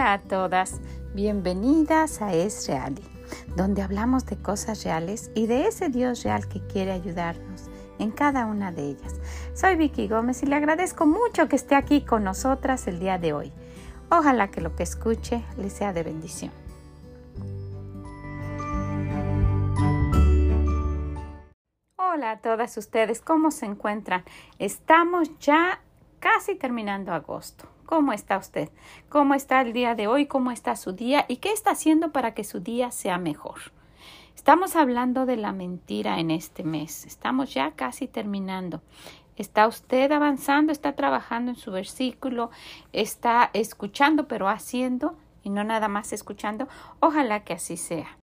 Hola a todas, bienvenidas a Es Reali, donde hablamos de cosas reales y de ese Dios real que quiere ayudarnos en cada una de ellas. Soy Vicky Gómez y le agradezco mucho que esté aquí con nosotras el día de hoy. Ojalá que lo que escuche le sea de bendición. Hola a todas ustedes, ¿cómo se encuentran? Estamos ya casi terminando agosto. ¿Cómo está usted? ¿Cómo está el día de hoy? ¿Cómo está su día? ¿Y qué está haciendo para que su día sea mejor? Estamos hablando de la mentira en este mes. Estamos ya casi terminando. ¿Está usted avanzando? ¿Está trabajando en su versículo? ¿Está escuchando pero haciendo y no nada más escuchando? Ojalá que así sea.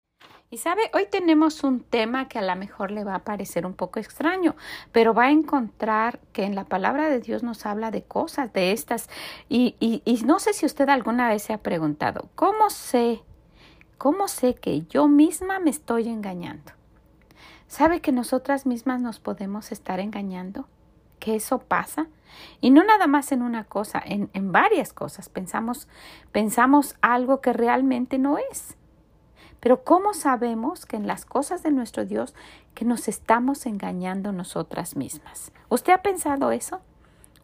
Y sabe, hoy tenemos un tema que a lo mejor le va a parecer un poco extraño, pero va a encontrar que en la palabra de Dios nos habla de cosas de estas. Y, y, y no sé si usted alguna vez se ha preguntado, ¿cómo sé? ¿Cómo sé que yo misma me estoy engañando? ¿Sabe que nosotras mismas nos podemos estar engañando? ¿Que eso pasa? Y no nada más en una cosa, en, en varias cosas. Pensamos, pensamos algo que realmente no es. Pero ¿cómo sabemos que en las cosas de nuestro Dios que nos estamos engañando nosotras mismas? ¿Usted ha pensado eso?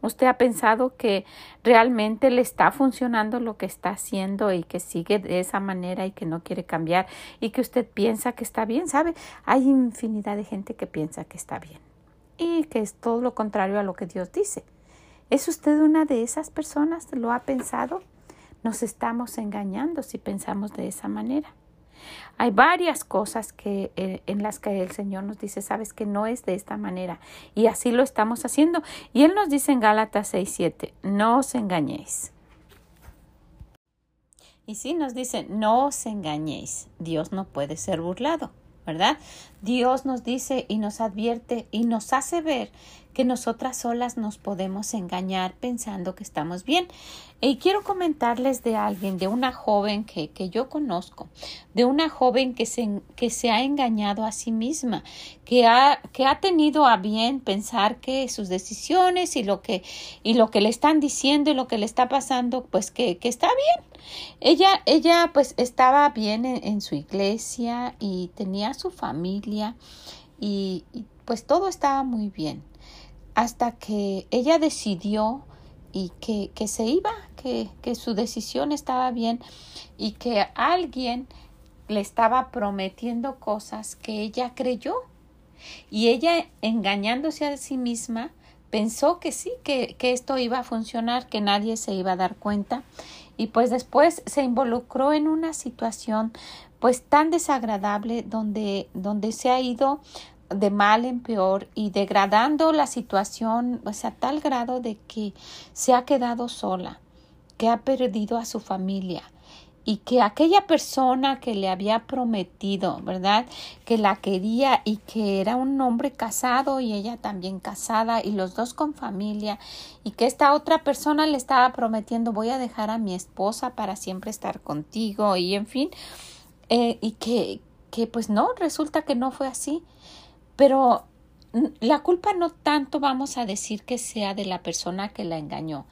¿Usted ha pensado que realmente le está funcionando lo que está haciendo y que sigue de esa manera y que no quiere cambiar y que usted piensa que está bien? ¿Sabe? Hay infinidad de gente que piensa que está bien y que es todo lo contrario a lo que Dios dice. ¿Es usted una de esas personas? ¿Lo ha pensado? Nos estamos engañando si pensamos de esa manera. Hay varias cosas que, eh, en las que el Señor nos dice, sabes que no es de esta manera. Y así lo estamos haciendo. Y Él nos dice en Gálatas 6:7, no os engañéis. Y sí nos dice, no os engañéis. Dios no puede ser burlado. ¿verdad? Dios nos dice y nos advierte y nos hace ver que nosotras solas nos podemos engañar pensando que estamos bien. Y quiero comentarles de alguien, de una joven que, que yo conozco, de una joven que se, que se ha engañado a sí misma, que ha, que ha tenido a bien pensar que sus decisiones y lo que, y lo que le están diciendo y lo que le está pasando, pues que, que está bien. Ella, ella pues estaba bien en, en su iglesia y tenía su familia y, y pues todo estaba muy bien hasta que ella decidió y que, que se iba, que, que su decisión estaba bien y que alguien le estaba prometiendo cosas que ella creyó. Y ella, engañándose a sí misma, pensó que sí, que, que, esto iba a funcionar, que nadie se iba a dar cuenta. Y pues después se involucró en una situación pues tan desagradable donde, donde se ha ido de mal en peor y degradando la situación pues, a tal grado de que se ha quedado sola, que ha perdido a su familia y que aquella persona que le había prometido, ¿verdad? Que la quería y que era un hombre casado y ella también casada y los dos con familia y que esta otra persona le estaba prometiendo voy a dejar a mi esposa para siempre estar contigo y en fin, eh, y que, que pues no, resulta que no fue así pero la culpa no tanto vamos a decir que sea de la persona que la engañó.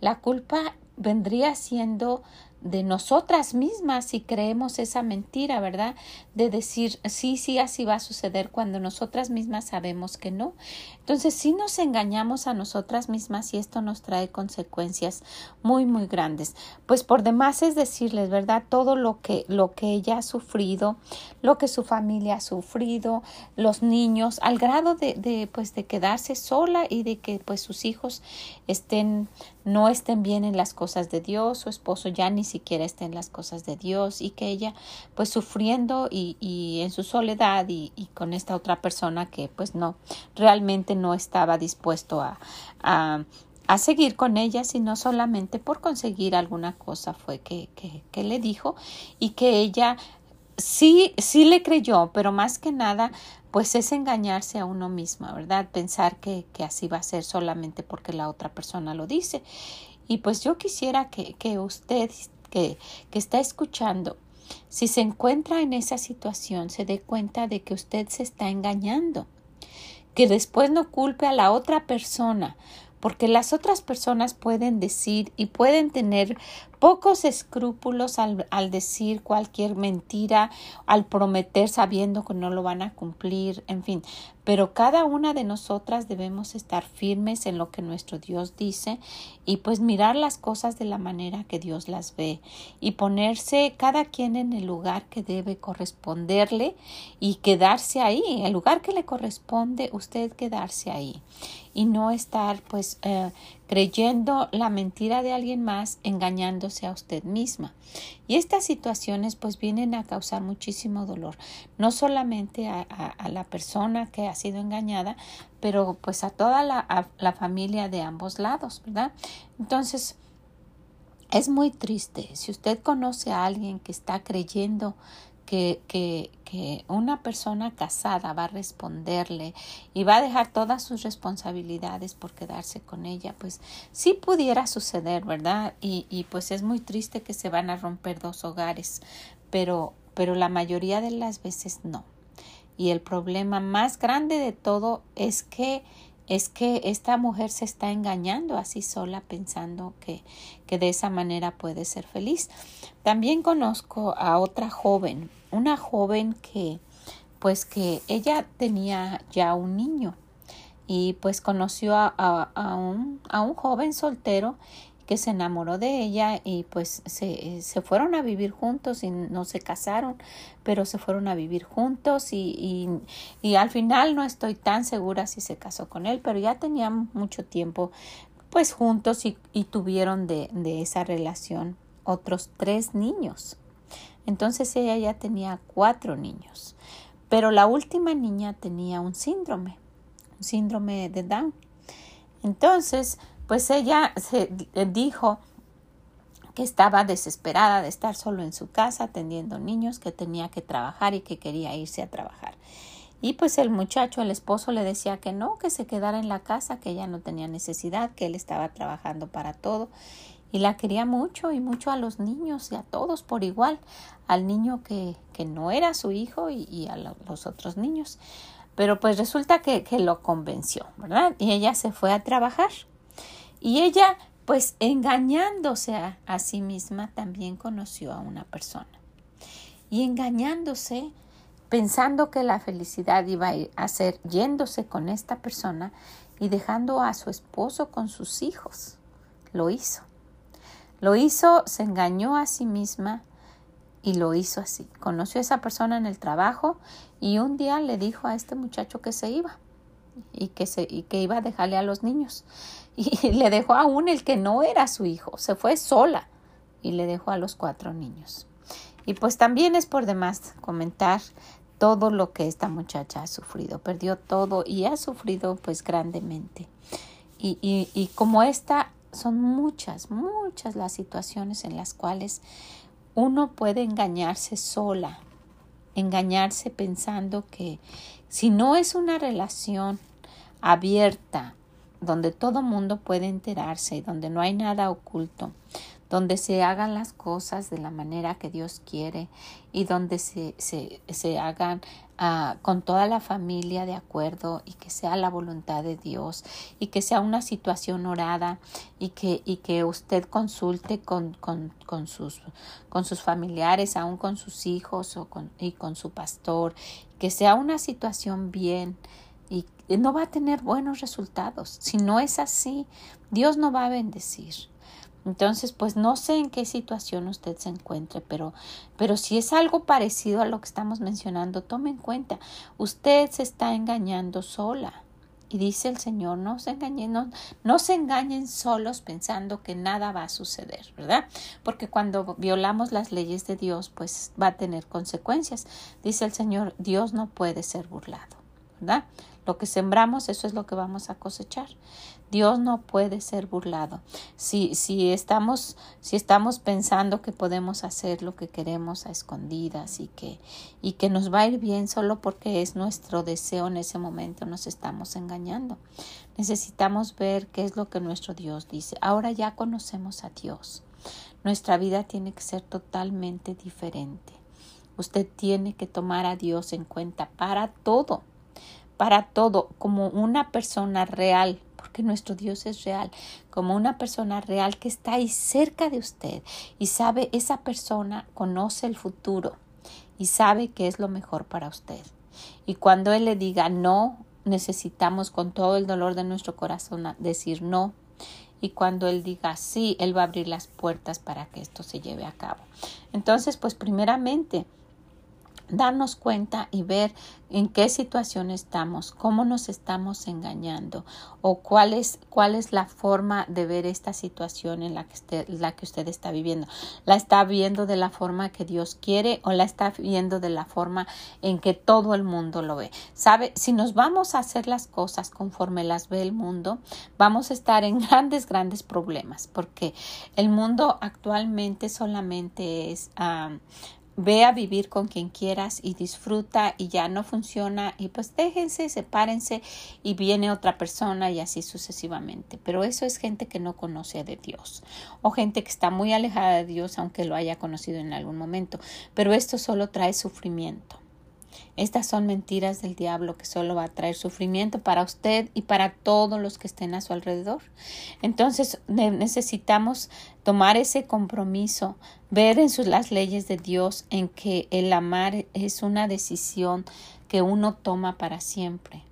La culpa vendría siendo de nosotras mismas si creemos esa mentira, ¿verdad? De decir, sí, sí, así va a suceder cuando nosotras mismas sabemos que no. Entonces, si nos engañamos a nosotras mismas y esto nos trae consecuencias muy, muy grandes. Pues por demás es decirles, ¿verdad? Todo lo que, lo que ella ha sufrido, lo que su familia ha sufrido, los niños, al grado de, de pues, de quedarse sola y de que, pues, sus hijos estén no estén bien en las cosas de Dios, su esposo ya ni siquiera esté en las cosas de Dios y que ella pues sufriendo y, y en su soledad y, y, con esta otra persona que pues no, realmente no estaba dispuesto a, a, a seguir con ella, sino solamente por conseguir alguna cosa fue que, que, que le dijo y que ella sí, sí le creyó, pero más que nada pues es engañarse a uno mismo, ¿verdad? Pensar que, que, así va a ser solamente porque la otra persona lo dice. Y pues yo quisiera que, que usted que, que está escuchando, si se encuentra en esa situación, se dé cuenta de que usted se está engañando, que después no culpe a la otra persona, porque las otras personas pueden decir y pueden tener pocos escrúpulos al, al, decir cualquier mentira, al prometer sabiendo que no lo van a cumplir, en fin. Pero cada una de nosotras debemos estar firmes en lo que nuestro Dios dice y pues mirar las cosas de la manera que Dios las ve y ponerse cada quien en el lugar que debe corresponderle y quedarse ahí, el lugar que le corresponde, usted quedarse ahí y no estar pues eh, creyendo la mentira de alguien más, engañándose a usted misma. Y estas situaciones pues vienen a causar muchísimo dolor, no solamente a, la persona que ha sido engañada, pero pues a toda la, la familia de ambos lados, ¿verdad? Entonces, es muy triste. Si usted conoce a alguien que está creyendo que, que, que una persona casada va a responderle y va a dejar todas sus responsabilidades por quedarse con ella, pues sí pudiera suceder, ¿verdad? Y, y pues es muy triste que se van a romper dos hogares, pero, pero la mayoría de las veces no. Y el problema más grande de todo es que es que esta mujer se está engañando así sola pensando que, que de esa manera puede ser feliz. También conozco a otra joven, una joven que pues que ella tenía ya un niño y pues conoció a, a, un, a un joven soltero que se enamoró de ella y pues se, se, fueron a vivir juntos y no se casaron, pero se fueron a vivir juntos y, y, al final no estoy tan segura si se casó con él, pero ya tenían mucho tiempo pues juntos y, y tuvieron de, de esa relación otros tres niños. Entonces ella ya tenía cuatro niños, pero la última niña tenía un síndrome, un síndrome de Down. Entonces, pues ella se dijo que estaba desesperada de estar solo en su casa atendiendo niños, que tenía que trabajar y que quería irse a trabajar. Y pues el muchacho, el esposo, le decía que no, que se quedara en la casa, que ella no tenía necesidad, que él estaba trabajando para todo. Y la quería mucho y mucho a los niños y a todos por igual, al niño que, que no era su hijo y, y a los otros niños. Pero pues resulta que, que lo convenció, ¿verdad? Y ella se fue a trabajar. Y ella, pues engañándose a, sí misma, también conoció a una persona. Y engañándose, pensando que la felicidad iba a ser yéndose con esta persona y dejando a su esposo con sus hijos. Lo hizo. Lo hizo, se engañó a sí misma y lo hizo así. Conoció a esa persona en el trabajo y un día le dijo a este muchacho que se iba y que, se, y que iba a dejarle a los niños. Y le dejó aún el que no era su hijo, se fue sola y le dejó a los cuatro niños. Y pues también es por demás comentar todo lo que esta muchacha ha sufrido, perdió todo y ha sufrido pues grandemente. Y, y, y como esta, son muchas, muchas las situaciones en las cuales uno puede engañarse sola, engañarse pensando que si no es una relación abierta, donde todo mundo puede enterarse, donde no hay nada oculto, donde se hagan las cosas de la manera que Dios quiere y donde se, se, se hagan uh, con toda la familia de acuerdo y que sea la voluntad de Dios y que sea una situación orada y que, y que usted consulte con, con, con, sus, con sus familiares, aún con sus hijos o con, y con su pastor, que sea una situación bien y no va a tener buenos resultados. Si no es así, Dios no va a bendecir. Entonces, pues no sé en qué situación usted se encuentre, pero, pero si es algo parecido a lo que estamos mencionando, tome en cuenta, usted se está engañando sola. Y dice el Señor, no se engañen, no, no se engañen solos pensando que nada va a suceder, ¿verdad? Porque cuando violamos las leyes de Dios, pues va a tener consecuencias. Dice el Señor, Dios no puede ser burlado, ¿verdad? Lo que sembramos, eso es lo que vamos a cosechar. Dios no puede ser burlado. Si, si, estamos, si estamos pensando que podemos hacer lo que queremos a escondidas y que, y que nos va a ir bien solo porque es nuestro deseo en ese momento, nos estamos engañando. Necesitamos ver qué es lo que nuestro Dios dice. Ahora ya conocemos a Dios. Nuestra vida tiene que ser totalmente diferente. Usted tiene que tomar a Dios en cuenta para todo para todo como una persona real, porque nuestro Dios es real, como una persona real que está ahí cerca de usted y sabe, esa persona conoce el futuro y sabe que es lo mejor para usted. Y cuando Él le diga no, necesitamos con todo el dolor de nuestro corazón decir no. Y cuando Él diga sí, Él va a abrir las puertas para que esto se lleve a cabo. Entonces, pues primeramente, darnos cuenta y ver en qué situación estamos, cómo nos estamos engañando o cuál es, cuál es la forma de ver esta situación en la que, usted, la que usted está viviendo. ¿La está viendo de la forma que Dios quiere o la está viendo de la forma en que todo el mundo lo ve? ¿Sabe? Si nos vamos a hacer las cosas conforme las ve el mundo, vamos a estar en grandes, grandes problemas porque el mundo actualmente solamente es... Ah, ve a vivir con quien quieras y disfruta y ya no funciona y pues déjense, sepárense y viene otra persona y así sucesivamente. Pero eso es gente que no conoce de Dios o gente que está muy alejada de Dios aunque lo haya conocido en algún momento. Pero esto solo trae sufrimiento. Estas son mentiras del diablo que solo va a traer sufrimiento para usted y para todos los que estén a su alrededor. Entonces necesitamos tomar ese compromiso, ver en sus, las leyes de Dios en que el amar es una decisión que uno toma para siempre,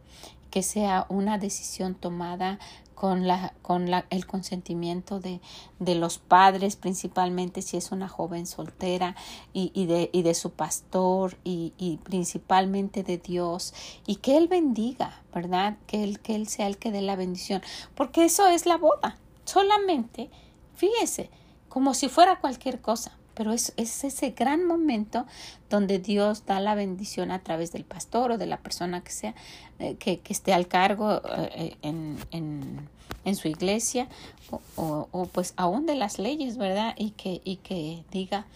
que sea una decisión tomada con, la, con la, el consentimiento de, de, los padres, principalmente si es una joven soltera, y, y, de, y de su pastor, y, y, principalmente de Dios, y que Él bendiga, ¿verdad? Que él, que él sea el que dé la bendición, porque eso es la boda, solamente, fíjese, como si fuera cualquier cosa pero es, es, ese gran momento donde Dios da la bendición a través del pastor o de la persona que sea, eh, que, que, esté al cargo eh, en, en, en, su iglesia o, o, pues aún de las leyes, ¿verdad? Y que, y que diga,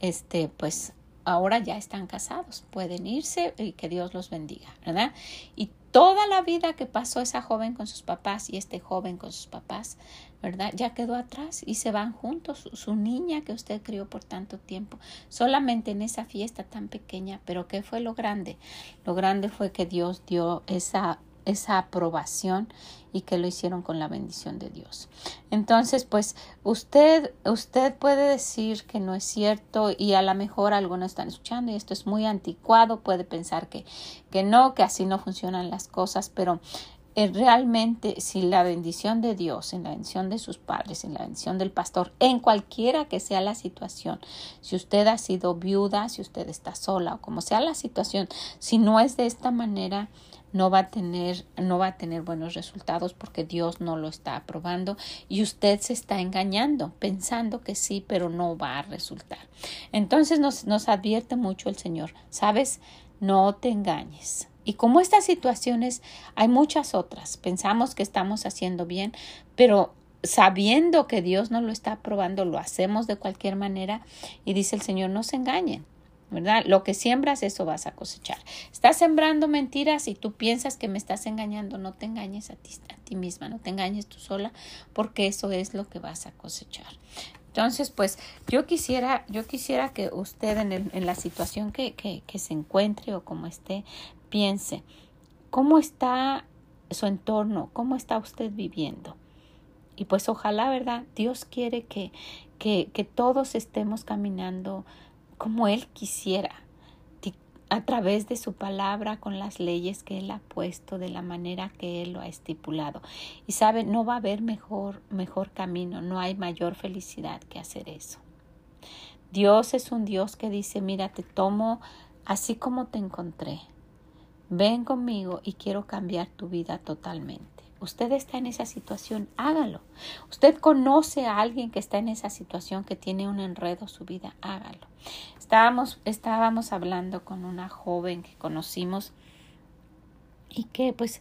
este, pues ahora ya están casados, pueden irse y que Dios los bendiga, ¿verdad? Y toda la vida que pasó esa joven con sus papás y este joven con sus papás, ¿verdad? Ya quedó atrás y se van juntos, su, niña que usted crió por tanto tiempo, solamente en esa fiesta tan pequeña, pero ¿qué fue lo grande? Lo grande fue que Dios dio esa esa aprobación y que lo hicieron con la bendición de Dios. Entonces, pues usted usted puede decir que no es cierto y a lo mejor algunos están escuchando y esto es muy anticuado, puede pensar que que no, que así no funcionan las cosas, pero realmente si la bendición de Dios, en la bendición de sus padres, en la bendición del pastor, en cualquiera que sea la situación, si usted ha sido viuda, si usted está sola o como sea la situación, si no es de esta manera, no va a tener no va a tener buenos resultados porque Dios no lo está aprobando y usted se está engañando pensando que sí pero no va a resultar. Entonces nos, nos advierte mucho el Señor sabes no te engañes y como estas situaciones hay muchas otras pensamos que estamos haciendo bien pero sabiendo que Dios no lo está aprobando lo hacemos de cualquier manera y dice el Señor no se engañen ¿verdad? Lo que siembras, eso vas a cosechar. Estás sembrando mentiras y tú piensas que me estás engañando, no te engañes a ti, a ti misma, no te engañes tú sola, porque eso es lo que vas a cosechar. Entonces, pues yo quisiera, yo quisiera que usted en, la situación que, que se encuentre o como esté, piense, ¿cómo está su entorno? ¿Cómo está usted viviendo? Y pues ojalá, ¿verdad? Dios quiere que, que, que todos estemos caminando como Él quisiera, a través de su palabra, con las leyes que Él ha puesto, de la manera que Él lo ha estipulado. Y sabe, no va a haber mejor, mejor camino, no hay mayor felicidad que hacer eso. Dios es un Dios que dice, mira, te tomo así como te encontré. Ven conmigo y quiero cambiar tu vida totalmente usted está en esa situación, hágalo. Usted conoce a alguien que está en esa situación, que tiene un enredo su vida, hágalo. Estábamos, estábamos hablando con una joven que conocimos y que pues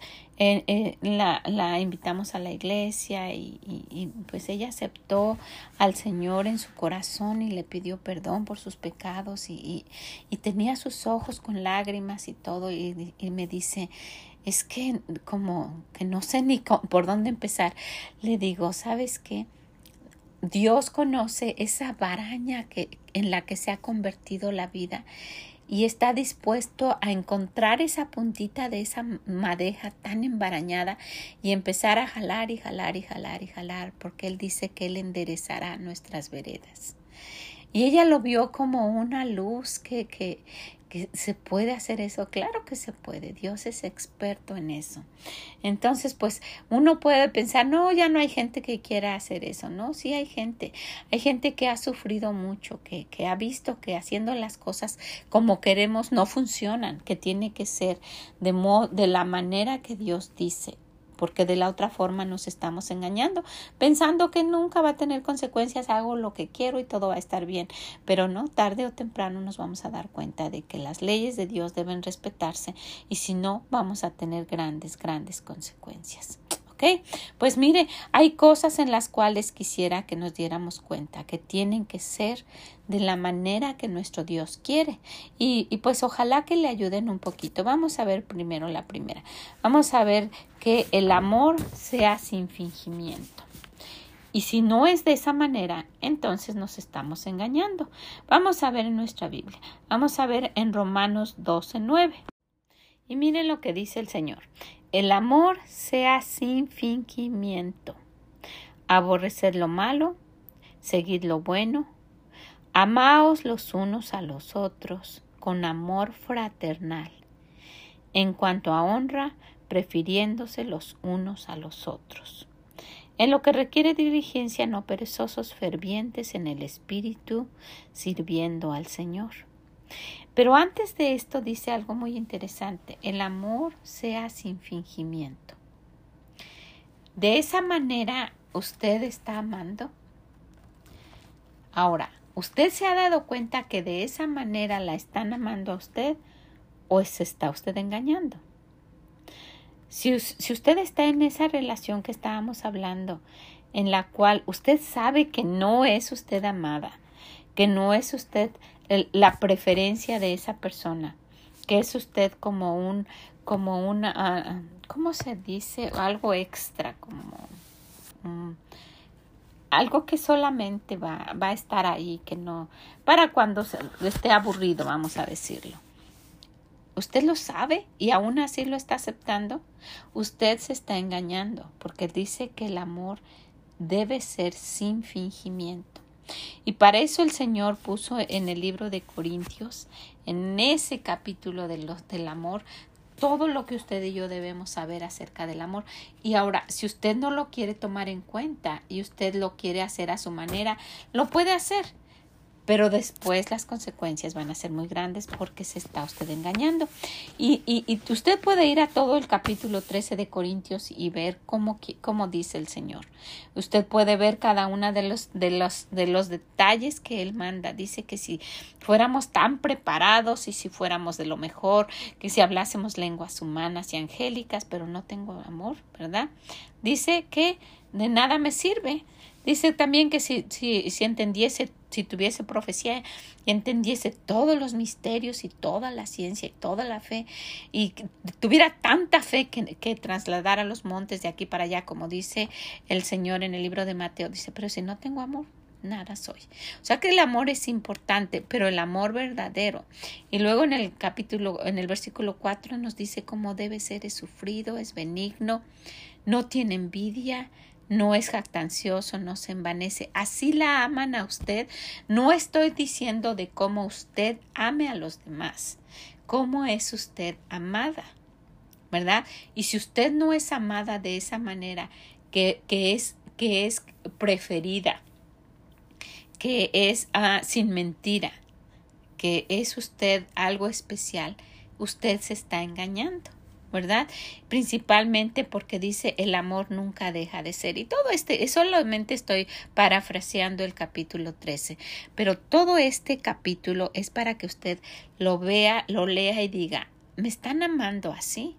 la, la, invitamos a la iglesia y, y, pues ella aceptó al Señor en su corazón y le pidió perdón por sus pecados y, y tenía sus ojos con lágrimas y todo y, me dice es que como que no sé ni por dónde empezar. Le digo, ¿sabes qué? Dios conoce esa baraña que, en la que se ha convertido la vida y está dispuesto a encontrar esa puntita de esa madeja tan embarañada y empezar a jalar y jalar y jalar y jalar, porque Él dice que Él enderezará nuestras veredas. Y ella lo vio como una luz que, que, que se puede hacer eso. Claro que se puede. Dios es experto en eso. Entonces, pues uno puede pensar, no, ya no hay gente que quiera hacer eso. No, sí hay gente. Hay gente que ha sufrido mucho, que, que ha visto que haciendo las cosas como queremos no funcionan, que tiene que ser de, de la manera que Dios dice porque de la otra forma nos estamos engañando, pensando que nunca va a tener consecuencias, hago lo que quiero y todo va a estar bien, pero no, tarde o temprano nos vamos a dar cuenta de que las leyes de Dios deben respetarse y si no, vamos a tener grandes, grandes consecuencias. Pues mire, hay cosas en las cuales quisiera que nos diéramos cuenta que tienen que ser de la manera que nuestro Dios quiere. Y, y pues ojalá que le ayuden un poquito. Vamos a ver primero la primera. Vamos a ver que el amor sea sin fingimiento. Y si no es de esa manera, entonces nos estamos engañando. Vamos a ver en nuestra Biblia. Vamos a ver en Romanos 12, 9. Y miren lo que dice el Señor. El amor sea sin fingimiento. Aborreced lo malo, seguid lo bueno, amaos los unos a los otros con amor fraternal. En cuanto a honra, prefiriéndose los unos a los otros. En lo que requiere diligencia, no perezosos, fervientes en el espíritu, sirviendo al Señor. Pero antes de esto dice algo muy interesante, el amor sea sin fingimiento. De esa manera usted está amando. Ahora, ¿usted se ha dado cuenta que de esa manera la están amando a usted o se está usted engañando? Si, si usted está en esa relación que estábamos hablando, en la cual usted sabe que no es usted amada, que no es usted la preferencia de esa persona, que es usted como un, como una, uh, ¿cómo se dice? Algo extra, como algo que solamente va, va a estar ahí, que no, para cuando se, esté aburrido, vamos a decirlo. Usted lo sabe y aún así lo está aceptando. Usted se está engañando porque dice que el amor debe ser sin fingimiento. Y para eso el Señor puso en el libro de Corintios, en ese capítulo de los, del amor, todo lo que usted y yo debemos saber acerca del amor. Y ahora, si usted no lo quiere tomar en cuenta y usted lo quiere hacer a su manera, lo puede hacer pero después las consecuencias van a ser muy grandes porque se está usted engañando. Y, y, usted puede ir a todo el capítulo 13 de Corintios y ver cómo, cómo dice el Señor. Usted puede ver cada uno de los, de, los, de los detalles que Él manda. Dice que si fuéramos tan preparados y si fuéramos de lo mejor, que si hablásemos lenguas humanas y angélicas, pero no tengo amor, ¿verdad? Dice que de nada me sirve. Dice también que si, si, si entendiese si tuviese profecía y entendiese todos los misterios y toda la ciencia y toda la fe y tuviera tanta fe que, que trasladara los montes de aquí para allá, como dice el Señor en el libro de Mateo, dice, pero si no tengo amor, nada soy. O sea que el amor es importante, pero el amor verdadero. Y luego en el capítulo, en el versículo 4 nos dice cómo debe ser, es sufrido, es benigno, no tiene envidia, no es jactancioso, no se envanece. Así la aman a usted. No estoy diciendo de cómo usted ame a los demás, cómo es usted amada, ¿verdad? Y si usted no es amada de esa manera, que, que es, que es preferida, que es ah, sin mentira, que es usted algo especial, usted se está engañando. ¿Verdad? Principalmente porque dice el amor nunca deja de ser. Y todo este, solamente estoy parafraseando el capítulo 13, pero todo este capítulo es para que usted lo vea, lo lea y diga, ¿me están amando así?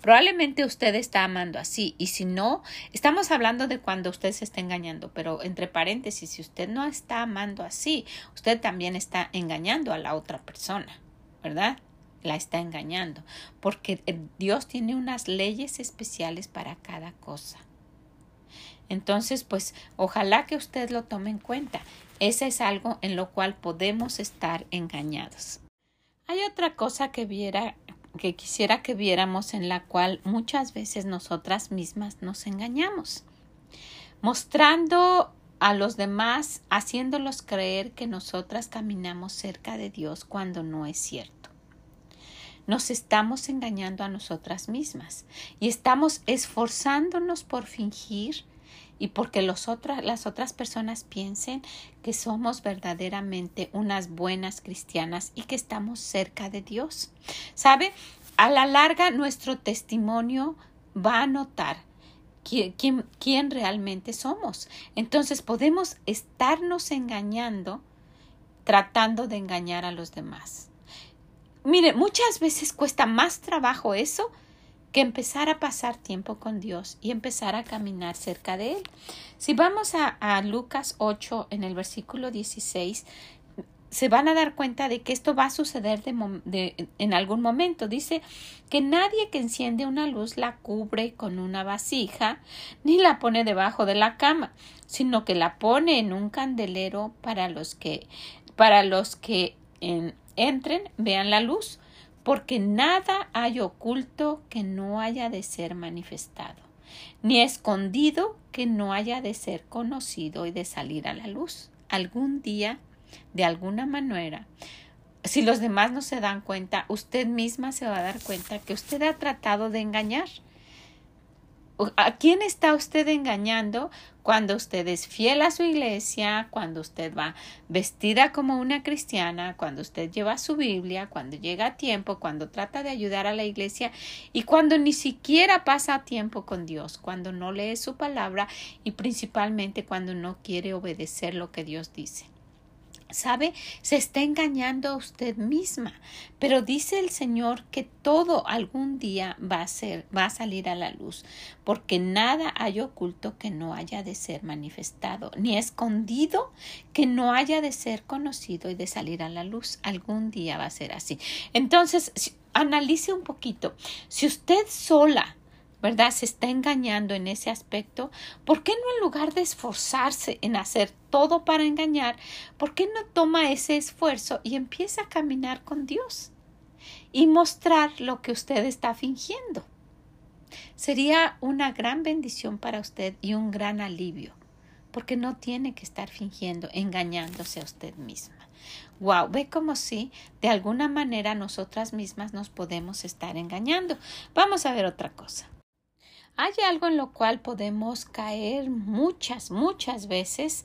Probablemente usted está amando así y si no, estamos hablando de cuando usted se está engañando, pero entre paréntesis, si usted no está amando así, usted también está engañando a la otra persona, ¿verdad? La está engañando, porque eh, Dios tiene unas leyes especiales para cada cosa. Entonces, pues ojalá que usted lo tome en cuenta. Ese es algo en lo cual podemos estar engañados. Hay otra cosa que viera que quisiera que viéramos en la cual muchas veces nosotras mismas nos engañamos, mostrando a los demás, haciéndolos creer que nosotras caminamos cerca de Dios cuando no es cierto. Nos estamos engañando a nosotras mismas y estamos esforzándonos por fingir y porque los las otras personas piensen que somos verdaderamente unas buenas cristianas y que estamos cerca de Dios. ¿Sabe? A la larga nuestro testimonio va a notar quién, quién, quién realmente somos. Entonces podemos estarnos engañando tratando de engañar a los demás. Mire, muchas veces cuesta más trabajo eso que empezar a pasar tiempo con Dios y empezar a caminar cerca de Él. Si vamos a, Lucas 8 en el versículo 16, se van a dar cuenta de que esto va a suceder de, en algún momento. Dice que nadie que enciende una luz la cubre con una vasija ni la pone debajo de la cama, sino que la pone en un candelero para los que para los que entren vean la luz porque nada hay oculto que no haya de ser manifestado, ni escondido que no haya de ser conocido y de salir a la luz. Algún día, de alguna manera, si los demás no se dan cuenta, usted misma se va a dar cuenta que usted ha tratado de engañar ¿A quién está usted engañando cuando usted es fiel a su iglesia, cuando usted va vestida como una cristiana, cuando usted lleva su Biblia, cuando llega a tiempo, cuando trata de ayudar a la iglesia y cuando ni siquiera pasa tiempo con Dios, cuando no lee su palabra y principalmente cuando no quiere obedecer lo que Dios dice? ¿Sabe? Se está engañando a usted misma. Pero dice el Señor que todo algún día va a ser, va a salir a la luz, porque nada hay oculto que no haya de ser manifestado, ni escondido que no haya de ser conocido y de salir a la luz. Algún día va a ser así. Entonces, analice un poquito. Si usted sola ¿verdad? Se está engañando en ese aspecto. ¿Por qué no en lugar de esforzarse en hacer todo para engañar, por qué no toma ese esfuerzo y empieza a caminar con Dios y mostrar lo que usted está fingiendo? Sería una gran bendición para usted y un gran alivio, porque no tiene que estar fingiendo, engañándose a usted misma. Wow, ve como si de alguna manera nosotras mismas nos podemos estar engañando. Vamos a ver otra cosa. Hay algo en lo cual podemos caer muchas, muchas veces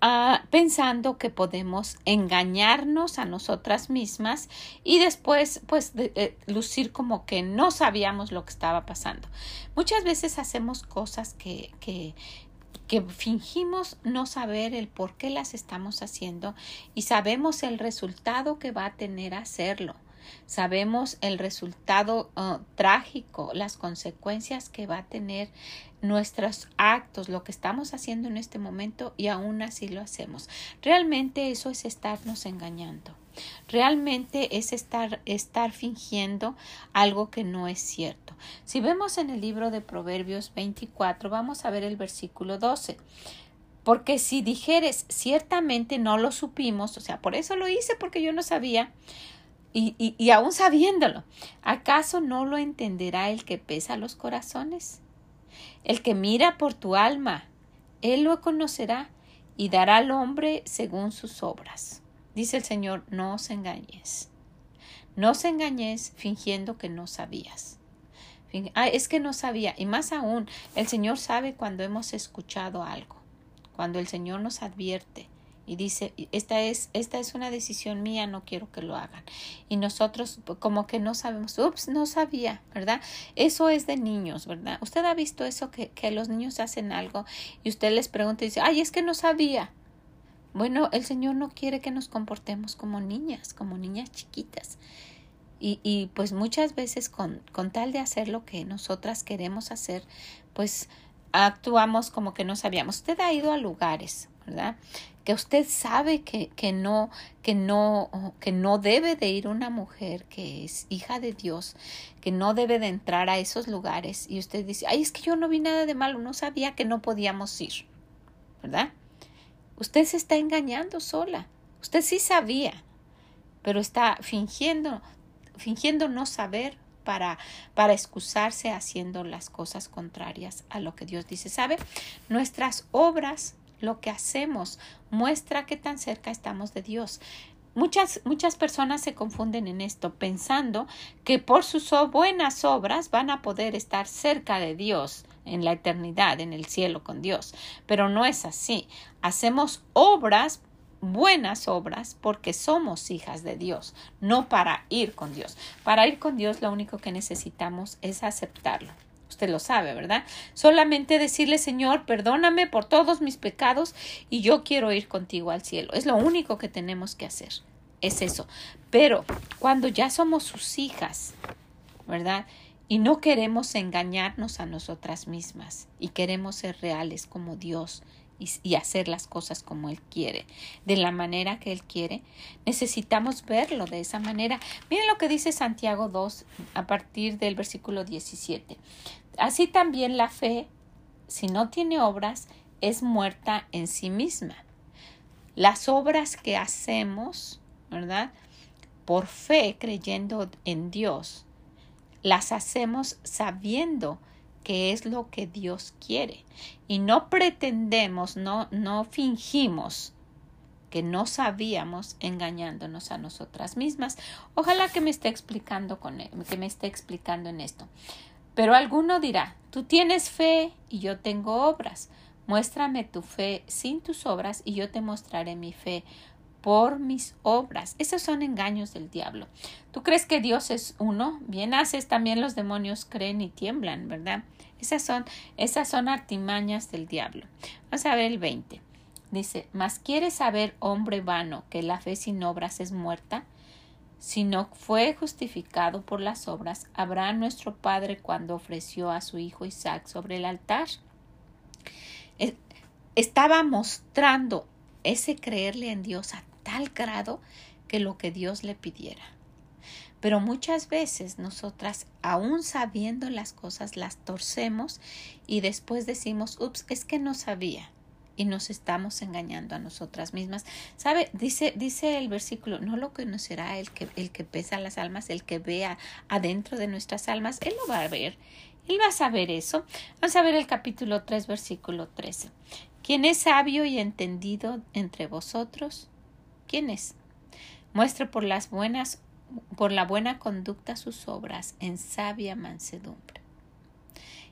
ah, pensando que podemos engañarnos a nosotras mismas y después pues eh, lucir como que no sabíamos lo que estaba pasando. Muchas veces hacemos cosas que, que, que fingimos no saber el por qué las estamos haciendo y sabemos el resultado que va a tener hacerlo. Sabemos el resultado uh, trágico, las consecuencias que va a tener nuestros actos, lo que estamos haciendo en este momento y aún así lo hacemos. Realmente eso es estarnos engañando. Realmente es estar, estar fingiendo algo que no es cierto. Si vemos en el libro de Proverbios 24, vamos a ver el versículo 12 porque si dijeres ciertamente no lo supimos, o sea, por eso lo hice porque yo no sabía, y, aún sabiéndolo, ¿acaso no lo entenderá el que pesa los corazones? El que mira por tu alma, él lo conocerá y dará al hombre según sus obras. Dice el Señor, no os engañes. No os engañes fingiendo que no sabías. Ah, es que no sabía. Y más aún, el Señor sabe cuando hemos escuchado algo, cuando el Señor nos advierte, y dice, esta es, esta es una decisión mía, no quiero que lo hagan. Y nosotros pues, como que no sabemos, ups, no sabía, ¿verdad? Eso es de niños, ¿verdad? Usted ha visto eso que, que los niños hacen algo y usted les pregunta y dice, ay, es que no sabía. Bueno, el Señor no quiere que nos comportemos como niñas, como niñas chiquitas. Y, y pues muchas veces con, con tal de hacer lo que nosotras queremos hacer, pues actuamos como que no sabíamos. Usted ha ido a lugares, ¿verdad? que usted sabe que, que, no, que no, que no debe de ir una mujer que es hija de Dios, que no debe de entrar a esos lugares y usted dice, ay, es que yo no vi nada de malo, no sabía que no podíamos ir, ¿verdad? Usted se está engañando sola, usted sí sabía, pero está fingiendo, fingiendo no saber para, para excusarse haciendo las cosas contrarias a lo que Dios dice. ¿Sabe? Nuestras obras, lo que hacemos, muestra qué tan cerca estamos de Dios. Muchas, muchas personas se confunden en esto, pensando que por sus buenas obras van a poder estar cerca de Dios en la eternidad, en el cielo con Dios. Pero no es así. Hacemos obras buenas obras porque somos hijas de Dios, no para ir con Dios. Para ir con Dios lo único que necesitamos es aceptarlo. Usted lo sabe, ¿verdad? Solamente decirle, Señor, perdóname por todos mis pecados y yo quiero ir contigo al cielo. Es lo único que tenemos que hacer. Es eso. Pero cuando ya somos sus hijas, ¿verdad? Y no queremos engañarnos a nosotras mismas y queremos ser reales como Dios y, hacer las cosas como Él quiere, de la manera que Él quiere, necesitamos verlo de esa manera. Miren lo que dice Santiago 2 a partir del versículo 17. Así también la fe, si no tiene obras, es muerta en sí misma. Las obras que hacemos, ¿verdad? Por fe, creyendo en Dios, las hacemos sabiendo que es lo que Dios quiere. Y no pretendemos, no, no fingimos que no sabíamos engañándonos a nosotras mismas. Ojalá que me esté explicando con e, que me esté explicando en esto. Pero alguno dirá, tú tienes fe y yo tengo obras. Muéstrame tu fe sin tus obras y yo te mostraré mi fe por mis obras. Esos son engaños del diablo. ¿Tú crees que Dios es uno? Bien haces, también los demonios creen y tiemblan, ¿verdad? Esas son, esas son artimañas del diablo. Vamos a ver el 20. Dice, mas quieres saber, hombre vano, que la fe sin obras es muerta. Si no fue justificado por las obras, habrá nuestro Padre cuando ofreció a su hijo Isaac sobre el altar. Estaba mostrando ese creerle en Dios a tal grado que lo que Dios le pidiera. Pero muchas veces nosotras, aún sabiendo las cosas, las torcemos y después decimos, ups, es que no sabía. Y nos estamos engañando a nosotras mismas. ¿Sabe? Dice, dice el versículo, no lo conocerá el que, el que pesa las almas, el que vea adentro de nuestras almas. Él lo va a ver. Él va a saber eso. Vamos a ver el capítulo 3, versículo 13. ¿Quién es sabio y entendido entre vosotros? ¿Quién es? Muestre por las buenas por la buena conducta sus obras en sabia mansedumbre.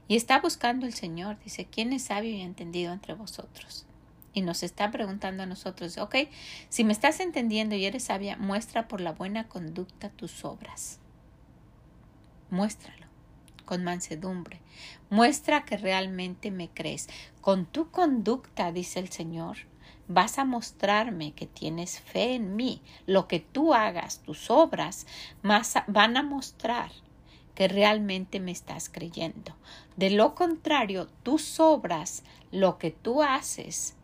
Y está buscando el Señor, dice, ¿quién es sabio y entendido entre vosotros? Y nos está preguntando a nosotros, ok, si me estás entendiendo y eres sabia, muestra por la buena conducta tus obras. Muéstralo con mansedumbre. Muestra que realmente me crees. Con tu conducta, dice el Señor, vas a mostrarme que tienes fe en mí. Lo que tú hagas, tus obras, van a mostrar que realmente me estás creyendo. De lo contrario, tus obras, lo que tú haces,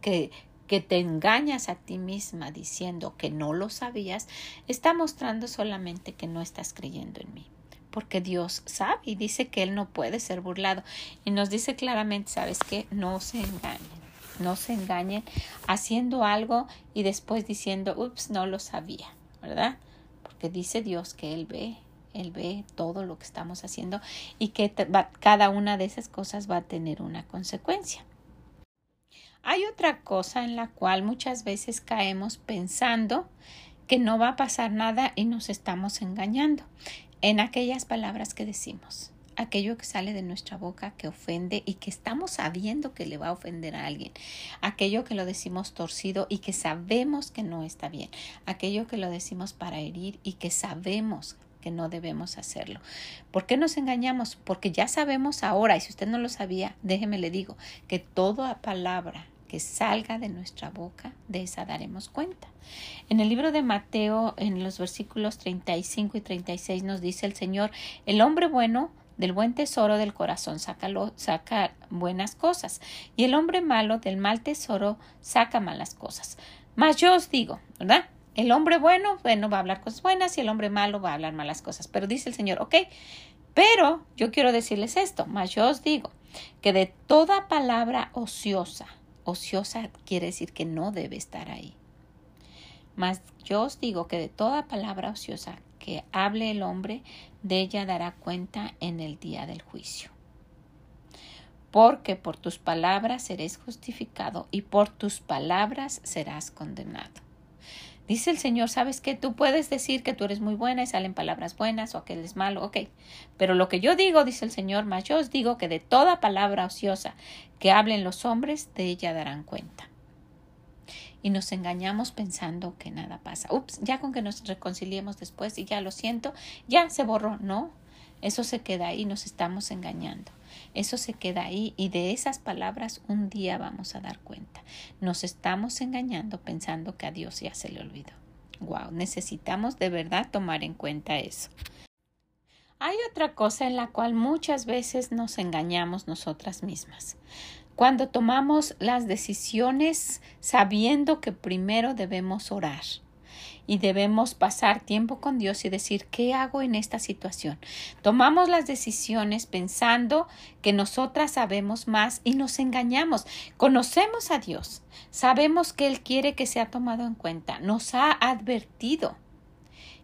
que, que te engañas a ti misma diciendo que no lo sabías, está mostrando solamente que no estás creyendo en mí. Porque Dios sabe y dice que Él no puede ser burlado. Y nos dice claramente, ¿sabes qué? No se engañen no se engañen haciendo algo y después diciendo, ups, no lo sabía, ¿verdad? Porque dice Dios que Él ve, Él ve todo lo que estamos haciendo y que cada una de esas cosas va a tener una consecuencia. Hay otra cosa en la cual muchas veces caemos pensando que no va a pasar nada y nos estamos engañando en aquellas palabras que decimos aquello que sale de nuestra boca que ofende y que estamos sabiendo que le va a ofender a alguien, aquello que lo decimos torcido y que sabemos que no está bien, aquello que lo decimos para herir y que sabemos que no debemos hacerlo. ¿Por qué nos engañamos? Porque ya sabemos ahora, y si usted no lo sabía, déjeme le digo, que toda palabra que salga de nuestra boca, de esa daremos cuenta. En el libro de Mateo, en los versículos 35 y 36, nos dice el Señor, el hombre bueno del buen tesoro del corazón saca, buenas cosas, y el hombre malo del mal tesoro saca malas cosas. Mas yo os digo, ¿verdad? El hombre bueno, bueno, va a hablar cosas buenas y el hombre malo va a hablar malas cosas. Pero dice el Señor, ok, pero yo quiero decirles esto, mas yo os digo que de toda palabra ociosa, ociosa quiere decir que no debe estar ahí. Mas yo os digo que de toda palabra ociosa que hable el hombre, de ella dará cuenta en el día del juicio. Porque por tus palabras serás justificado y por tus palabras serás condenado. Dice el Señor, ¿sabes qué? Tú puedes decir que tú eres muy buena y salen palabras buenas o que él es malo, ok. Pero lo que yo digo, dice el Señor, más yo os digo que de toda palabra ociosa que hablen los hombres, de ella darán cuenta y nos engañamos pensando que nada pasa. Ups, ya con que nos reconciliemos después y ya lo siento, ya se borró. No, eso se queda ahí, nos estamos engañando. Eso se queda ahí y de esas palabras un día vamos a dar cuenta. Nos estamos engañando pensando que a Dios ya se le olvidó. Wow, necesitamos de verdad tomar en cuenta eso. Hay otra cosa en la cual muchas veces nos engañamos nosotras mismas cuando tomamos las decisiones sabiendo que primero debemos orar y debemos pasar tiempo con Dios y decir, ¿qué hago en esta situación? Tomamos las decisiones pensando que nosotras sabemos más y nos engañamos. Conocemos a Dios, sabemos que Él quiere que sea tomado en cuenta, nos ha advertido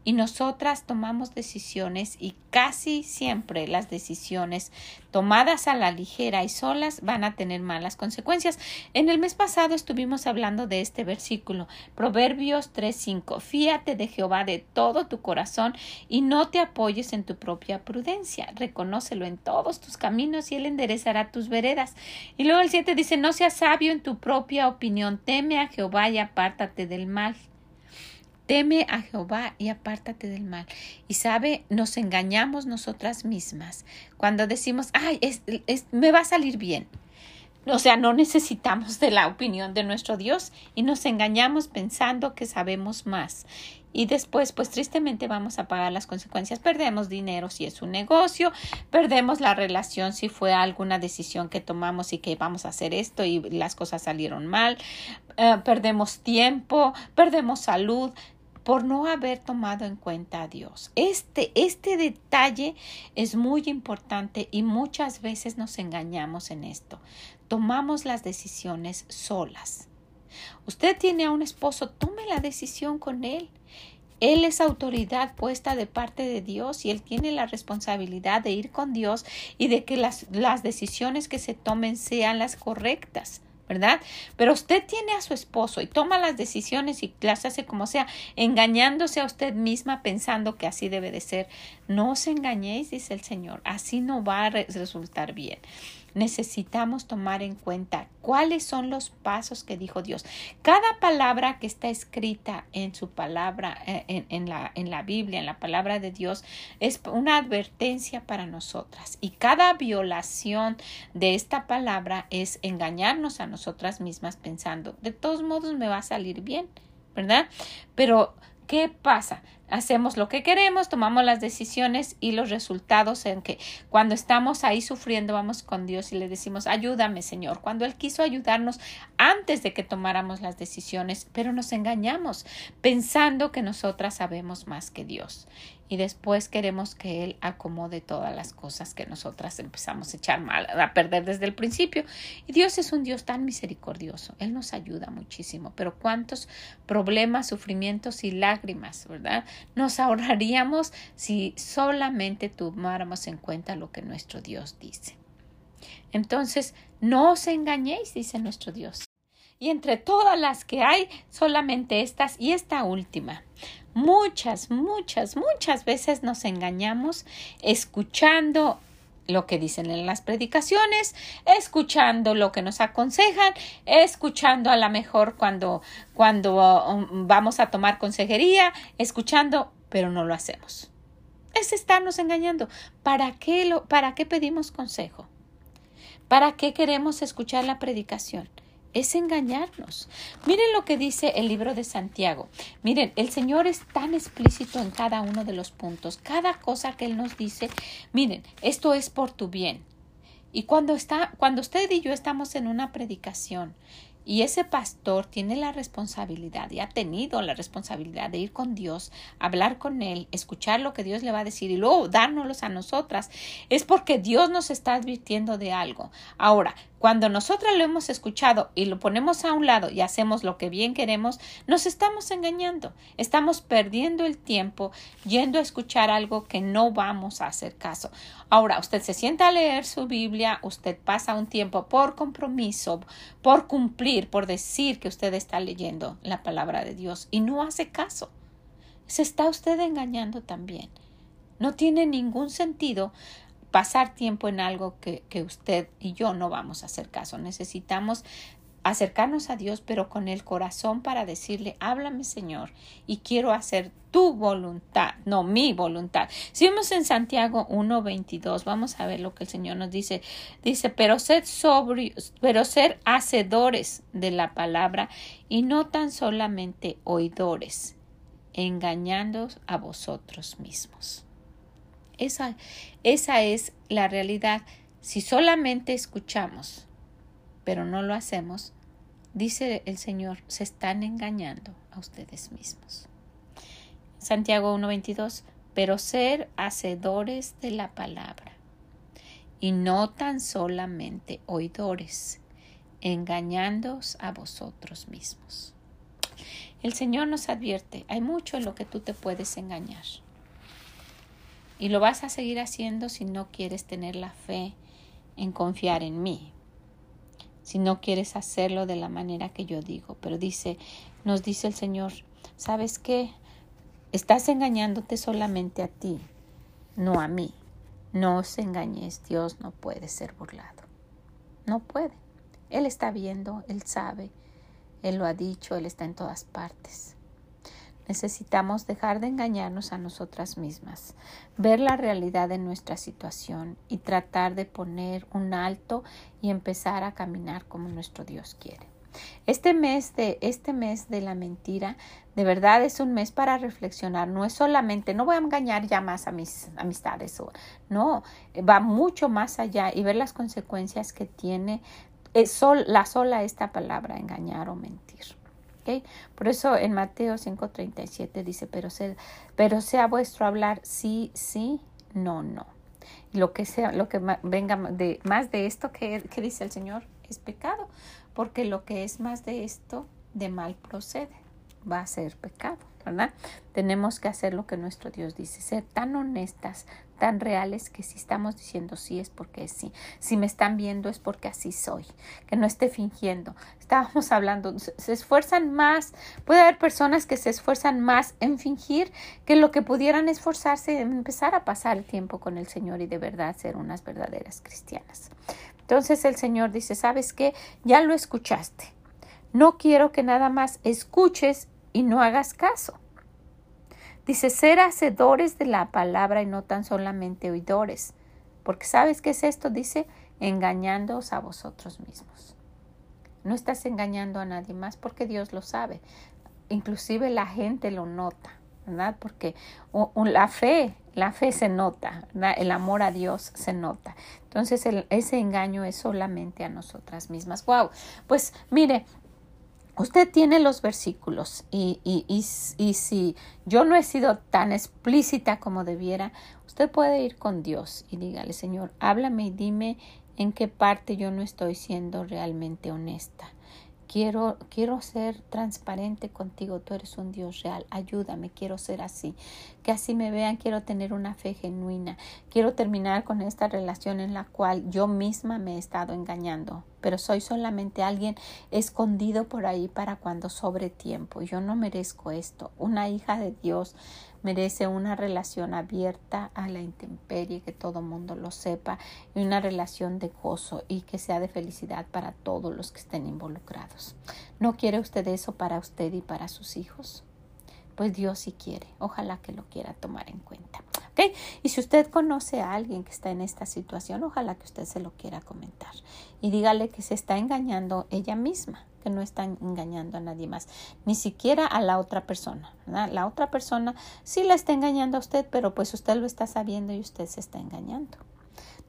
y nosotras tomamos decisiones y casi siempre las decisiones tomadas a la ligera y solas van a tener malas consecuencias. En el mes pasado estuvimos hablando de este versículo, Proverbios 3:5. Fíate de Jehová de todo tu corazón y no te apoyes en tu propia prudencia. Reconócelo en todos tus caminos y él enderezará tus veredas. Y luego el 7 dice, no seas sabio en tu propia opinión, teme a Jehová y apártate del mal. Teme a Jehová y apártate del mal. Y sabe, nos engañamos nosotras mismas cuando decimos, ay, es, me va a salir bien. O sea, no necesitamos de la opinión de nuestro Dios y nos engañamos pensando que sabemos más. Y después, pues tristemente vamos a pagar las consecuencias. Perdemos dinero si es un negocio, perdemos la relación si fue alguna decisión que tomamos y que vamos a hacer esto y las cosas salieron mal, eh, perdemos tiempo, perdemos salud por no haber tomado en cuenta a Dios. Este, este detalle es muy importante y muchas veces nos engañamos en esto. Tomamos las decisiones solas. Usted tiene a un esposo, tome la decisión con él. Él es autoridad puesta de parte de Dios y él tiene la responsabilidad de ir con Dios y de que las, las decisiones que se tomen sean las correctas. ¿Verdad? Pero usted tiene a su esposo y toma las decisiones y las hace como sea, engañándose a usted misma pensando que así debe de ser. No os engañéis, dice el Señor, así no va a resultar bien necesitamos tomar en cuenta cuáles son los pasos que dijo Dios. Cada palabra que está escrita en su palabra, eh, en, la, en la Biblia, en la palabra de Dios, es una advertencia para nosotras. Y cada violación de esta palabra es engañarnos a nosotras mismas pensando, de todos modos me va a salir bien, ¿verdad? Pero ¿Qué pasa? Hacemos lo que queremos, tomamos las decisiones y los resultados en que cuando estamos ahí sufriendo vamos con Dios y le decimos ayúdame Señor, cuando Él quiso ayudarnos antes de que tomáramos las decisiones, pero nos engañamos pensando que nosotras sabemos más que Dios y después queremos que Él acomode todas las cosas que nosotras empezamos a echar mal, a perder desde el principio. Y Dios es un Dios tan misericordioso, Él nos ayuda muchísimo, pero cuántos problemas, sufrimientos y lágrimas, ¿verdad? Nos ahorraríamos si solamente tomáramos en cuenta lo que nuestro Dios dice. Entonces, no os engañéis, dice nuestro Dios. Y entre todas las que hay, solamente estas y esta última. Muchas, muchas, muchas veces nos engañamos escuchando lo que dicen en las predicaciones, escuchando lo que nos aconsejan, escuchando a lo mejor cuando, cuando um, vamos a tomar consejería, escuchando, pero no lo hacemos. Es estarnos engañando. ¿Para qué, lo, ¿Para qué pedimos consejo? ¿Para qué queremos escuchar la predicación? Es engañarnos. Miren lo que dice el libro de Santiago. Miren, el Señor es tan explícito en cada uno de los puntos. Cada cosa que Él nos dice, miren, esto es por tu bien. Y cuando está, cuando usted y yo estamos en una predicación y ese pastor tiene la responsabilidad y ha tenido la responsabilidad de ir con Dios, hablar con Él, escuchar lo que Dios le va a decir y luego dárnoslos a nosotras. Es porque Dios nos está advirtiendo de algo. Ahora, cuando nosotras lo hemos escuchado y lo ponemos a un lado y hacemos lo que bien queremos, nos estamos engañando. Estamos perdiendo el tiempo yendo a escuchar algo que no vamos a hacer caso. Ahora, usted se sienta a leer su Biblia, usted pasa un tiempo por compromiso, por cumplir, por decir que usted está leyendo la palabra de Dios y no hace caso. Se está usted engañando también. No tiene ningún sentido pasar tiempo en algo que, usted y yo no vamos a hacer caso. Necesitamos acercarnos a Dios, pero con el corazón para decirle, háblame Señor, y quiero hacer tu voluntad, no mi voluntad. Si vemos en Santiago 1.22, vamos a ver lo que el Señor nos dice. Dice, pero sed sobrios, pero ser hacedores de la palabra y no tan solamente oidores, engañándoos a vosotros mismos. Esa, esa es la realidad. Si solamente escuchamos, pero no lo hacemos, dice el Señor, se están engañando a ustedes mismos. Santiago 1.22, pero ser hacedores de la palabra y no tan solamente oidores, engañándoos a vosotros mismos. El Señor nos advierte, hay mucho en lo que tú te puedes engañar. Y lo vas a seguir haciendo si no quieres tener la fe en confiar en mí. Si no quieres hacerlo de la manera que yo digo. Pero dice, nos dice el Señor, ¿sabes qué? Estás engañándote solamente a ti, no a mí. No os engañes, Dios no puede ser burlado. No puede. Él está viendo, Él sabe, Él lo ha dicho, Él está en todas partes. Necesitamos dejar de engañarnos a nosotras mismas, ver la realidad de nuestra situación y tratar de poner un alto y empezar a caminar como nuestro Dios quiere. Este mes de este mes de la mentira, de verdad es un mes para reflexionar, no es solamente no voy a engañar ya más a mis amistades no, va mucho más allá y ver las consecuencias que tiene eh, la sola esta palabra engañar o mentir. Por eso en Mateo 5:37 dice, pero sea, pero sea vuestro hablar sí, sí, no, no. Lo que sea, lo que venga de más de esto que, que dice el Señor es pecado, porque lo que es más de esto de mal procede, va a ser pecado. ¿verdad? Tenemos que hacer lo que nuestro Dios dice, ser tan honestas, tan reales que si estamos diciendo sí es porque sí, si me están viendo es porque así soy, que no esté fingiendo. Estábamos hablando, se esfuerzan más, puede haber personas que se esfuerzan más en fingir que lo que pudieran esforzarse en empezar a pasar el tiempo con el Señor y de verdad ser unas verdaderas cristianas. Entonces el Señor dice, ¿sabes qué? Ya lo escuchaste. No quiero que nada más escuches y no hagas caso. Dice, ser hacedores de la palabra y no tan solamente oidores. Porque ¿sabes qué es esto? Dice, engañándoos a vosotros mismos. No estás engañando a nadie más porque Dios lo sabe. Inclusive la gente lo nota, ¿verdad? Porque la fe, la fe se nota, el amor a Dios se nota. Entonces ese engaño es solamente a nosotras mismas. Wow, pues mire, usted tiene los versículos y, y, y, y, si yo no he sido tan explícita como debiera, usted puede ir con Dios y dígale, Señor, háblame y dime en qué parte yo no estoy siendo realmente honesta. Quiero, quiero ser transparente contigo, tú eres un Dios real, ayúdame, quiero ser así, que así me vean, quiero tener una fe genuina, quiero terminar con esta relación en la cual yo misma me he estado engañando, pero soy solamente alguien escondido por ahí para cuando sobre tiempo. Yo no merezco esto. Una hija de Dios merece una relación abierta a la intemperie, que todo mundo lo sepa, y una relación de gozo y que sea de felicidad para todos los que estén involucrados. ¿No quiere usted eso para usted y para sus hijos? Pues Dios sí quiere. Ojalá que lo quiera tomar en cuenta. Y si usted conoce a alguien que está en esta situación, ojalá que usted se lo quiera comentar y dígale que se está engañando ella misma, que no está engañando a nadie más, ni siquiera a la otra persona. La otra persona sí la está engañando a usted, pero pues usted lo está sabiendo y usted se está engañando.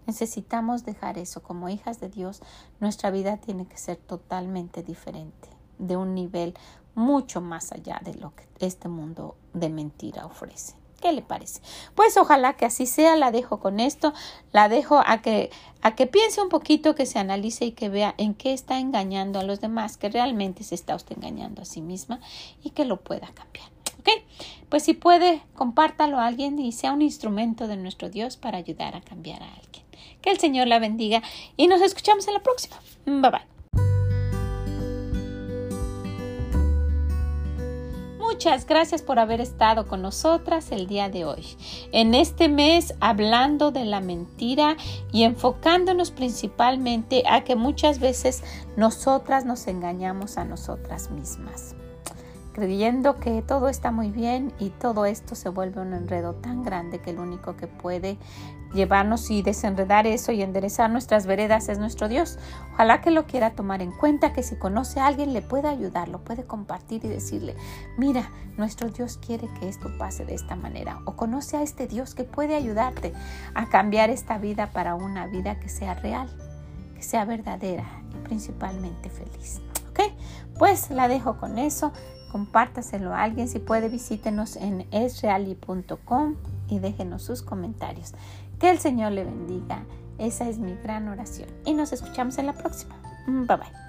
Necesitamos dejar eso. Como hijas de Dios, nuestra vida tiene que ser totalmente diferente, de un nivel mucho más allá de lo que este mundo de mentira ofrece. ¿Qué le parece? Pues ojalá que así sea, la dejo con esto, la dejo a que, a que piense un poquito, que se analice y que vea en qué está engañando a los demás, que realmente se está usted engañando a sí misma y que lo pueda cambiar. ¿Ok? Pues si puede, compártalo a alguien y sea un instrumento de nuestro Dios para ayudar a cambiar a alguien. Que el Señor la bendiga y nos escuchamos en la próxima. Bye bye. Muchas gracias por haber estado con nosotras el día de hoy. En este mes hablando de la mentira y enfocándonos principalmente a que muchas veces nosotras nos engañamos a nosotras mismas creyendo que todo está muy bien y todo esto se vuelve un enredo tan grande que el único que puede llevarnos y desenredar eso y enderezar nuestras veredas es nuestro Dios. Ojalá que lo quiera tomar en cuenta, que si conoce a alguien le pueda ayudar, lo puede compartir y decirle, mira, nuestro Dios quiere que esto pase de esta manera. O conoce a este Dios que puede ayudarte a cambiar esta vida para una vida que sea real, que sea verdadera y principalmente feliz. ¿Ok? Pues la dejo con eso compártaselo a alguien. Si puede, visítenos en esreali.com y déjenos sus comentarios. Que el Señor le bendiga. Esa es mi gran oración. Y nos escuchamos en la próxima. Bye bye.